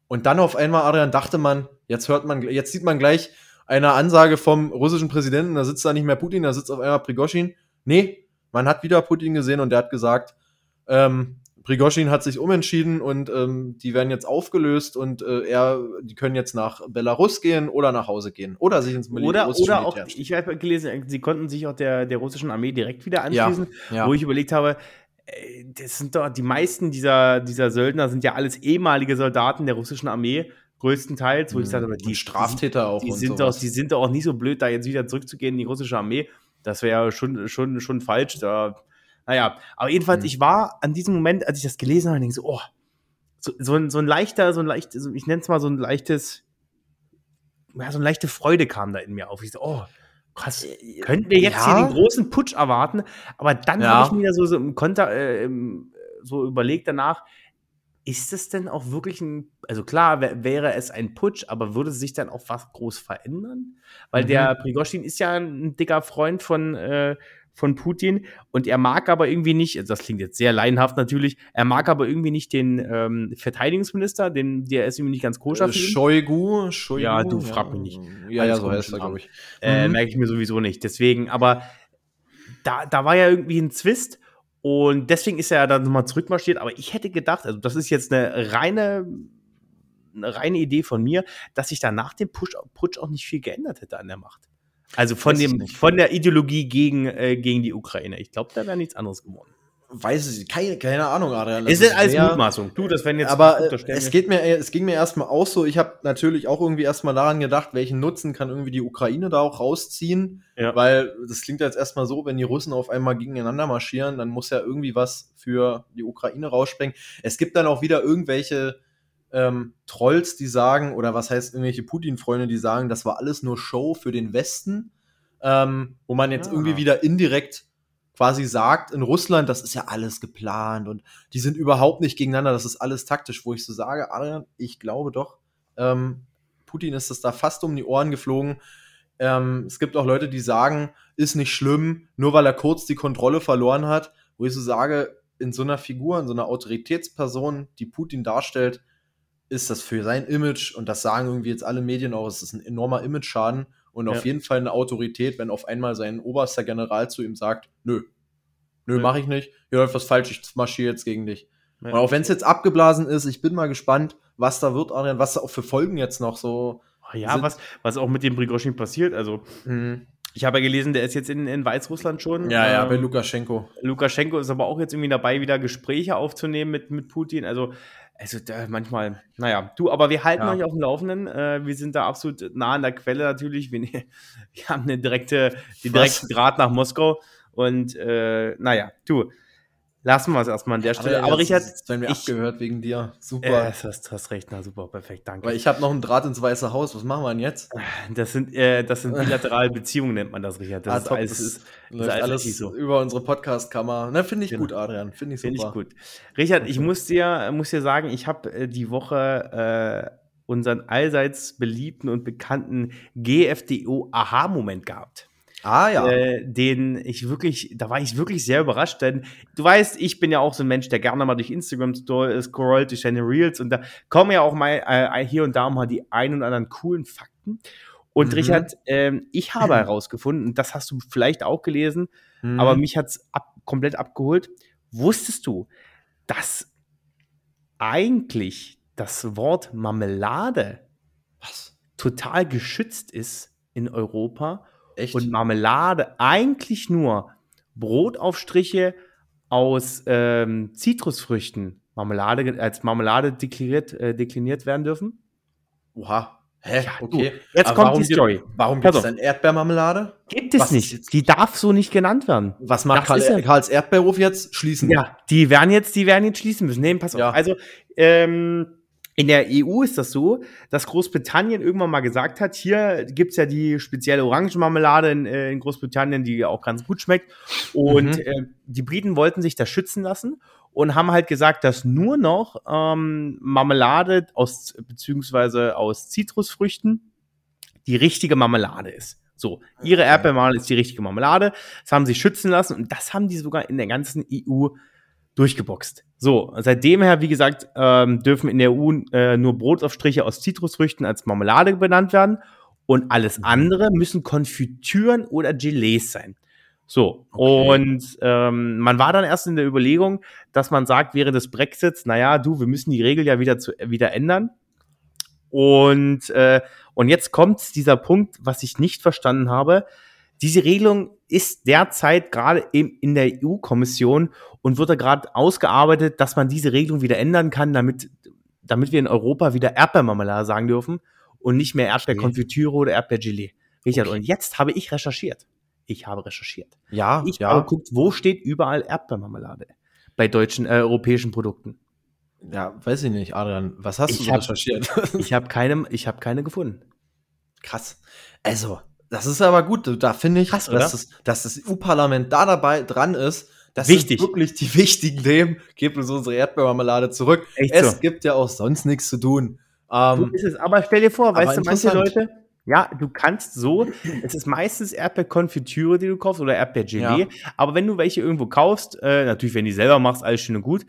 und dann auf einmal, Adrian, dachte man, jetzt hört man, jetzt sieht man gleich eine Ansage vom russischen Präsidenten, da sitzt da nicht mehr Putin, da sitzt auf einmal Prigoschin. Nee, man hat wieder Putin gesehen und der hat gesagt, ähm, Prigoschin hat sich umentschieden und ähm, die werden jetzt aufgelöst und äh, er, die können jetzt nach Belarus gehen oder nach Hause gehen oder sich ins Militär Oder, oder auch, ich habe gelesen, sie konnten sich auch der, der russischen Armee direkt wieder anschließen, ja, ja. wo ich überlegt habe, äh, das sind doch die meisten dieser, dieser Söldner sind ja alles ehemalige Soldaten der russischen Armee, größtenteils, wo ich sage, die Straftäter auch. Die sind, doch, die sind doch auch nicht so blöd, da jetzt wieder zurückzugehen in die russische Armee. Das wäre ja schon, schon, schon falsch. Da, naja, aber jedenfalls, mhm. ich war an diesem Moment, als ich das gelesen habe, denke so, oh, so, so, ein, so ein leichter, so ein leichtes, ich nenne es mal so ein leichtes, ja, so eine leichte Freude kam da in mir auf. Ich so, oh, Krass. Äh, Könnten wir jetzt ja. hier den großen Putsch erwarten? Aber dann ja. habe ich mir so, so im Konter, äh, so überlegt danach, ist es denn auch wirklich ein, also klar wäre es ein Putsch, aber würde sich dann auch was groß verändern? Weil mhm. der Prigoschin ist ja ein dicker Freund von, äh, von Putin und er mag aber irgendwie nicht, also das klingt jetzt sehr laienhaft natürlich, er mag aber irgendwie nicht den ähm, Verteidigungsminister, den, der ist irgendwie nicht ganz koscher. Äh, Shoigu, Shoigu? Ja, du frag mich nicht. Ja, ja, so heißt er, glaube ich. Äh, mhm. Merke ich mir sowieso nicht. Deswegen, aber da, da war ja irgendwie ein Zwist und deswegen ist er ja dann nochmal zurückmarschiert, aber ich hätte gedacht, also das ist jetzt eine reine eine reine Idee von mir, dass sich da nach dem Push, Putsch auch nicht viel geändert hätte an der Macht. Also von, dem, von der Ideologie gegen, äh, gegen die Ukraine. Ich glaube, da wäre nichts anderes geworden. Weiß ich, keine, keine Ahnung, Adrian. Ist denn alles Mutmaßung? Du, das werden jetzt. Aber äh, es geht mir, es ging mir erstmal auch so. Ich habe natürlich auch irgendwie erstmal daran gedacht, welchen Nutzen kann irgendwie die Ukraine da auch rausziehen. Ja. Weil das klingt jetzt erstmal so, wenn die Russen auf einmal gegeneinander marschieren, dann muss ja irgendwie was für die Ukraine rausspringen. Es gibt dann auch wieder irgendwelche ähm, Trolls, die sagen, oder was heißt irgendwelche Putin-Freunde, die sagen, das war alles nur Show für den Westen, ähm, wo man jetzt ja. irgendwie wieder indirekt quasi sagt, in Russland, das ist ja alles geplant und die sind überhaupt nicht gegeneinander, das ist alles taktisch, wo ich so sage, Adrian, ich glaube doch, ähm, Putin ist das da fast um die Ohren geflogen. Ähm, es gibt auch Leute, die sagen, ist nicht schlimm, nur weil er kurz die Kontrolle verloren hat, wo ich so sage, in so einer Figur, in so einer Autoritätsperson, die Putin darstellt, ist das für sein Image, und das sagen irgendwie jetzt alle Medien auch, es ist ein enormer Image-Schaden und ja. auf jeden Fall eine Autorität, wenn auf einmal sein oberster General zu ihm sagt, nö, nö, ja. mach ich nicht, hier läuft was falsch, ich marschiere jetzt gegen dich. Ja. Und auch wenn es jetzt abgeblasen ist, ich bin mal gespannt, was da wird, Adrian, was da auch für Folgen jetzt noch so. Ja, was, was auch mit dem Prigoschin passiert, also. Mhm. Ich habe ja gelesen, der ist jetzt in, in Weißrussland schon. Ja, ja, ähm, bei Lukaschenko. Lukaschenko ist aber auch jetzt irgendwie dabei, wieder Gespräche aufzunehmen mit, mit Putin. Also also da, manchmal, naja, du, aber wir halten ja. euch auf dem Laufenden. Äh, wir sind da absolut nah an der Quelle natürlich. Wir, wir haben eine direkte, den direkten Draht nach Moskau. Und äh, naja, du, Lassen wir es erstmal an der Stelle. Aber, aber Richard. Jetzt werden wir ich, abgehört wegen dir. Super. Äh, hast, hast recht, na super, perfekt, danke. Weil ich habe noch einen Draht ins Weiße Haus. Was machen wir denn jetzt? Das sind, äh, das sind bilaterale Beziehungen, nennt man das, Richard. Das ah, ist top, alles, das ist, läuft alles, alles so. über unsere Podcast-Kammer. Na, finde ich genau. gut, Adrian. Finde ich super. Finde ich gut. Richard, ich muss dir, muss dir sagen, ich habe äh, die Woche äh, unseren allseits beliebten und bekannten GFDO-Aha-Moment gehabt. Ah ja. Äh, den ich wirklich, da war ich wirklich sehr überrascht, denn du weißt, ich bin ja auch so ein Mensch, der gerne mal durch Instagram scrollt, durch seine Reels und da kommen ja auch mal äh, hier und da mal die ein und anderen coolen Fakten. Und mhm. Richard, äh, ich habe herausgefunden, und das hast du vielleicht auch gelesen, mhm. aber mich hat's ab, komplett abgeholt. Wusstest du, dass eigentlich das Wort Marmelade was total geschützt ist in Europa Echt? und Marmelade eigentlich nur Brotaufstriche aus ähm, Zitrusfrüchten Marmelade als Marmelade dekliniert, äh, dekliniert werden dürfen? Oha. Hä? Ja, okay. Du, jetzt Aber kommt die Story. Gibt, warum gibt es dann Erdbeermarmelade? Gibt es Was nicht. Die darf so nicht genannt werden. Was macht Karl, ja, Karls Erdbeerhof jetzt? Schließen. Ja, die werden jetzt, die werden jetzt schließen müssen. Nee, pass auf. Ja. Also, ähm, in der EU ist das so, dass Großbritannien irgendwann mal gesagt hat, hier gibt's ja die spezielle Orangenmarmelade in, äh, in Großbritannien, die auch ganz gut schmeckt. Und Mhm. äh, die Briten wollten sich das schützen lassen und haben halt gesagt, dass nur noch ähm, Marmelade aus beziehungsweise aus Zitrusfrüchten die richtige Marmelade ist. So, ihre. Erdbeermarmelade ist die richtige Marmelade. Das haben sie schützen lassen und das haben die sogar in der ganzen EU durchgeboxt. So, seitdem her, wie gesagt, ähm, dürfen in der EU äh, nur Brotaufstriche aus Zitrusfrüchten als Marmelade benannt werden und alles Mhm. andere müssen Konfitüren oder Gelees sein. So, Okay. und ähm, man war dann erst in der Überlegung, dass man sagt, während des Brexits, naja, du, wir müssen die Regel ja wieder, zu, wieder ändern. Und, äh, und jetzt kommt dieser Punkt, was ich nicht verstanden habe. Diese Regelung ist derzeit gerade in, in der EU-Kommission und wird da gerade ausgearbeitet, dass man diese Regelung wieder ändern kann, damit, damit wir in Europa wieder Erdbeermarmelade sagen dürfen und nicht mehr Erdbeerkonfitüre oder Erdbeergelee. Richard, Okay. und jetzt habe ich recherchiert. Ich habe recherchiert. Ja, Ich ja. habe geguckt, wo steht überall Erdbeermarmelade bei deutschen, äh, europäischen Produkten. Ja, weiß ich nicht, Adrian. Was hast Ich du so hab- recherchiert? Ich habe keine, ich habe keine gefunden. Krass. Also, das ist aber gut. Da finde ich, Krass, dass, das, dass das EU-Parlament da dabei dran ist. Das Wichtig. sind wirklich die wichtigen Themen. Gebt uns unsere Erdbeermarmelade zurück. Echt es so. gibt ja auch sonst nichts zu tun. So Ähm, ist es. Aber stell dir vor, weißt du, manche. Leute, ja, du kannst so, es ist meistens Erdbeerkonfitüre, die du kaufst oder Erdbeergelee, Ja. aber wenn du welche irgendwo kaufst, äh, natürlich, wenn du die selber machst, alles schön und gut,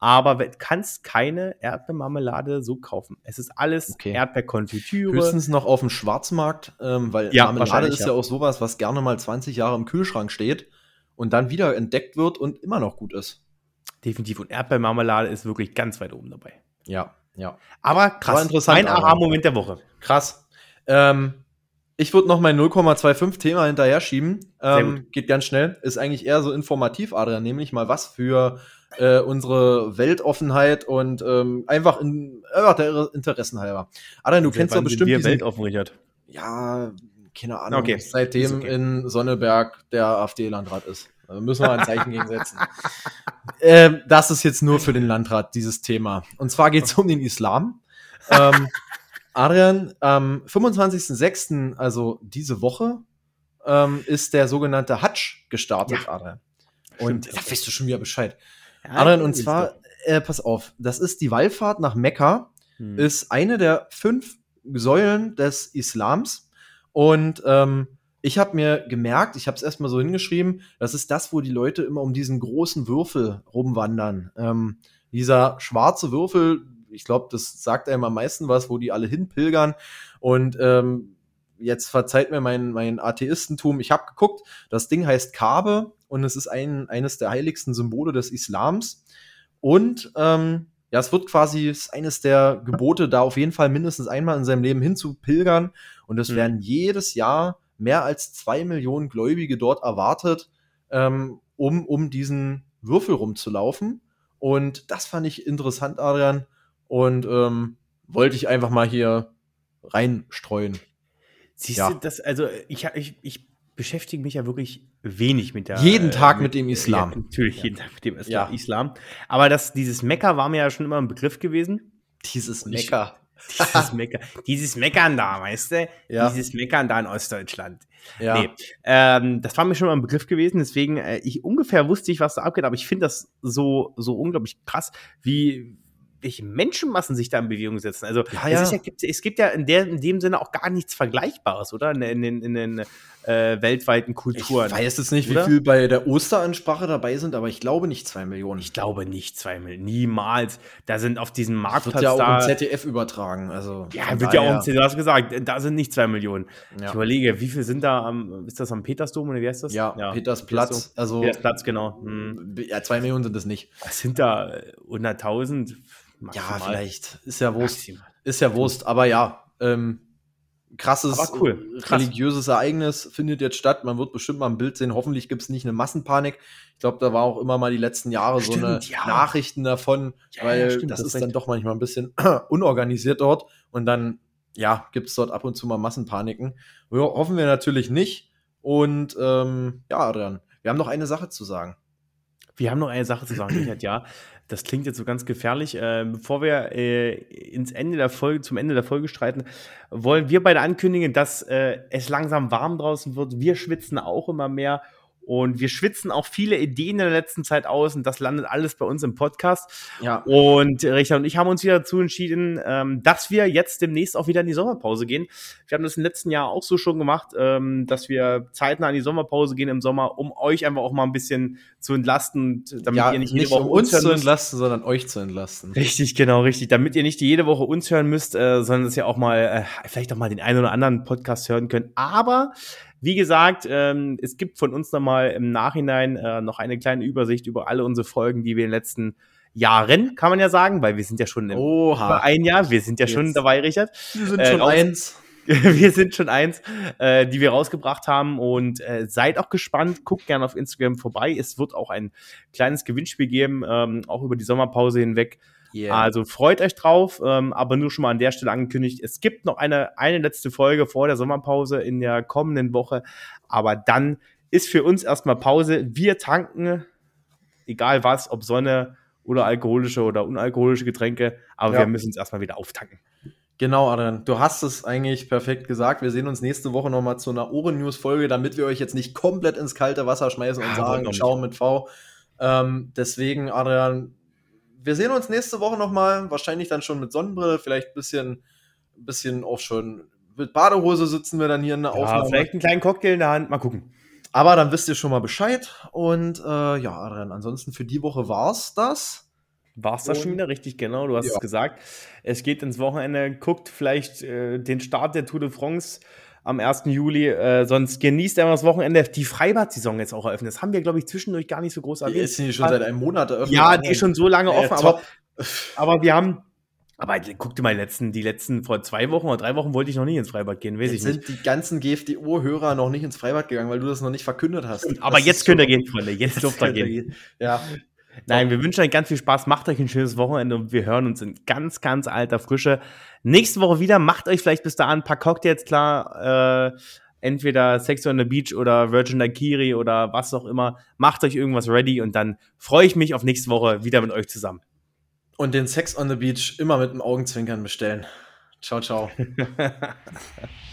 aber kannst keine Erdbeermarmelade so kaufen. Es ist alles Okay. Erdbeerkonfitüre. höchstens noch auf dem Schwarzmarkt, ähm, weil Ja, Marmelade ist ja. ja. auch sowas, was gerne mal 20 Jahre im Kühlschrank steht und dann wieder entdeckt wird und immer noch gut ist. Definitiv. Und Erdbeermarmelade ist wirklich ganz weit oben dabei. Ja, ja. Aber krass. Aber interessant, Mein Aha-Moment der Woche. Krass. Ähm, ich würde noch mein 0,25 Thema hinterher schieben. Ähm, geht ganz schnell. Ist eigentlich eher so informativ, Adrian, nämlich mal was für äh, unsere Weltoffenheit und ähm, einfach in, einfach der Interessen halber. Adrian, du Seit kennst doch sind bestimmt wir weltoffen, Richard. Ja, keine Ahnung. Okay, Seitdem okay. in Sonneberg der AfD-Landrat ist. Da müssen wir ein Zeichen gegensetzen. Ähm, das ist jetzt nur für den Landrat, dieses Thema. Und zwar geht es um den Islam. Ähm, Adrian, am 25.06., also diese Woche, ähm, ist der sogenannte Hajj gestartet, Adrian. Und Stimmt. da weißt du schon wieder Bescheid. Adrian, und zwar, äh, pass auf, das ist die Wallfahrt nach Mekka Hm. ist eine der fünf Säulen des Islams. Und ähm, ich habe mir gemerkt, ich habe es erstmal so hingeschrieben, das ist das, wo die Leute immer um diesen großen Würfel rumwandern. Ähm, dieser schwarze Würfel, ich glaube, das sagt einem am meisten was, wo die alle hinpilgern. Und ähm, jetzt verzeiht mir mein, mein Atheistentum. Ich habe geguckt, das Ding heißt Kabe und es ist ein, eines der heiligsten Symbole des Islams. Und ähm, ja, es wird quasi es ist eines der Gebote, da auf jeden Fall mindestens einmal in seinem Leben hinzupilgern. Und es Mhm. werden jedes Jahr mehr als zwei Millionen Gläubige dort erwartet, ähm, um, um diesen Würfel rumzulaufen. Und das fand ich interessant, Adrian. Und ähm, wollte ich einfach mal hier reinstreuen. Siehst Ja. du, das, also ich, ich, ich beschäftige mich ja wirklich wenig mit der. Jeden Tag mit dem Islam. Ja, natürlich, jeden Tag mit dem Islam. Ja. Islam. Aber das, dieses Mekka war mir ja schon immer ein Begriff gewesen. Dieses Mecker. Dieses Mekka. Dieses Meckern da, weißt du? Ja. Dieses Meckern da in Ostdeutschland. Ja. Nee, ähm, das war mir schon mal ein Begriff gewesen, deswegen, äh, ich ungefähr wusste ich, was da abgeht, aber ich finde das so, so unglaublich krass, wie, welche Menschenmassen sich da in Bewegung setzen. Also ja, ja. Es, ja, es, gibt ja in, der, in dem Sinne auch gar nichts Vergleichbares, oder? In, in, in den äh, weltweiten Kulturen. Ich weiß jetzt nicht, oder? wie viel bei der Osteransprache dabei sind, aber ich glaube nicht zwei Millionen. Ich glaube nicht zwei Millionen. Niemals. Da sind auf diesem Marktplatz. Das wird ja auch da, im ZDF übertragen. Also ja, wird ja auch im ZDF gesagt. Da sind nicht zwei Millionen. Ich überlege, wie viel sind da am, ist das am Petersdom oder wie heißt das? Ja, Petersplatz. Also, Petersplatz, genau. Hm. Ja, zwei Millionen sind es nicht. Was sind da äh, 100.000? Maximal. Ja, vielleicht. Ist ja Wurst. Maximal. Ist ja Wurst, aber ja. Ähm, krasses cool. Krass. religiöses Ereignis findet jetzt statt. Man wird bestimmt mal ein Bild sehen. Hoffentlich gibt es nicht eine Massenpanik. Ich glaube, da war auch immer mal die letzten Jahre stimmt, so eine ja. Nachrichten davon, ja, weil ja, stimmt, das, das, ist dann doch manchmal ein bisschen unorganisiert dort. Und dann, ja, gibt es dort ab und zu mal Massenpaniken. Ho hoffen wir natürlich nicht. Und ähm, ja, Adrian, wir haben noch eine Sache zu sagen. Wir haben noch eine Sache zu sagen, Richard, ja. Das klingt jetzt so ganz gefährlich. Äh, bevor wir äh, ins Ende der Folge, zum Ende der Folge streiten, wollen wir beide ankündigen, dass äh, es langsam warm draußen wird. Wir schwitzen auch immer mehr und wir schwitzen auch viele Ideen in der letzten Zeit aus und das landet alles bei uns im Podcast. Ja, Und Richard und ich haben uns wieder dazu entschieden, ähm, dass wir jetzt demnächst auch wieder in die Sommerpause gehen. Wir haben das im letzten Jahr auch so schon gemacht, ähm, dass wir zeitnah in die Sommerpause gehen im Sommer, um euch einfach auch mal ein bisschen zu entlasten, damit ja ihr nicht nicht, jede Woche um uns hören zu müsst. entlasten, sondern euch zu entlasten. Richtig, genau, richtig. Damit ihr nicht jede Woche uns hören müsst, äh, sondern dass ihr auch mal, äh, vielleicht auch mal den einen oder anderen Podcast hören könnt. Aber wie gesagt, ähm, es gibt von uns nochmal im Nachhinein äh, noch eine kleine Übersicht über alle unsere Folgen, die wir in den letzten Jahren, kann man ja sagen, weil wir sind ja schon im über ein Jahr, wir sind ja schon Jetzt. dabei, Richard. Wir sind äh, schon raus- eins. wir sind schon eins, äh, die wir rausgebracht haben und äh, seid auch gespannt. Guckt gerne auf Instagram vorbei. Es wird auch ein kleines Gewinnspiel geben, ähm, auch über die Sommerpause hinweg. Yeah. Also freut euch drauf, ähm, aber nur schon mal an der Stelle angekündigt. Es gibt noch eine, eine letzte Folge vor der Sommerpause in der kommenden Woche, aber dann ist für uns erstmal Pause. Wir tanken, egal was, ob Sonne oder alkoholische oder unalkoholische Getränke, aber Ja. wir müssen uns erstmal wieder auftanken. Genau, Adrian, du hast es eigentlich perfekt gesagt. Wir sehen uns nächste Woche nochmal zu einer Ohren-News-Folge, damit wir euch jetzt nicht komplett ins kalte Wasser schmeißen und Ja, sagen, wollen wir ciao mit V. Ähm, deswegen, Adrian, wir sehen uns nächste Woche nochmal, wahrscheinlich dann schon mit Sonnenbrille, vielleicht ein bisschen, bisschen auch schon mit Badehose sitzen wir dann hier in der Ja, Aufnahme. vielleicht einen kleinen Cocktail in der Hand, mal gucken. Aber dann wisst ihr schon mal Bescheid. Und äh, ja, Adrian, ansonsten für die Woche war's das. War es das schon wieder richtig? Genau, du hast Ja. es gesagt. Es geht ins Wochenende. Guckt vielleicht äh, den Start der Tour de France am 1. Juli. Äh, sonst genießt einfach das Wochenende. Die Freibad-Saison jetzt auch eröffnet. Das haben wir, glaube ich, zwischendurch gar nicht so groß Die erwähnt. ist die schon seit einem Monat eröffnet. ja, die ist schon so lange offen, aber, top. aber wir haben. Aber guck dir mal, die letzten, die letzten vor zwei Wochen oder drei Wochen wollte ich noch nicht ins Freibad gehen, weiß Jetzt ich nicht. sind die ganzen GFDO-Hörer noch nicht ins Freibad gegangen, weil du das noch nicht verkündet hast. Aber Das jetzt könnt ihr so- gehen, Freunde. Jetzt dürft ihr könnt ihr gehen. gehen. Ja, Nein, wir wünschen euch ganz viel Spaß. Macht euch ein schönes Wochenende und wir hören uns in ganz, ganz alter Frische. Nächste Woche wieder. Macht euch vielleicht bis dahin ein paar Cocktails klar. Äh, entweder Sex on the Beach oder Virgin Daiquiri oder was auch immer. Macht euch irgendwas ready und dann freue ich mich auf nächste Woche wieder mit euch zusammen. und den Sex on the Beach immer mit dem Augenzwinkern bestellen. Ciao, ciao.